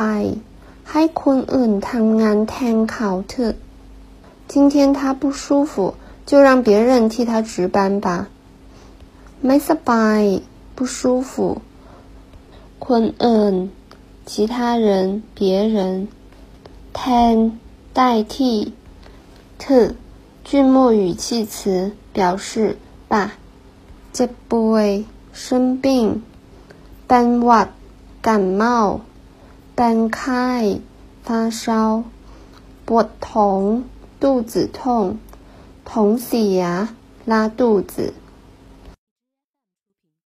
ไปให้คนอื่นทำงานแทนเขาเถอะ今天他不舒服，就让别人替他值班吧。ไม่สบาย不舒服。คนอื่น其他人、别人。แทน代替。เ句末语气词，表示吧。เจ็บป่วย生病。เป็นหวัด感冒。 เป็นไข้发烧。ปวดท้อง肚子痛，痛死呀，拉肚子。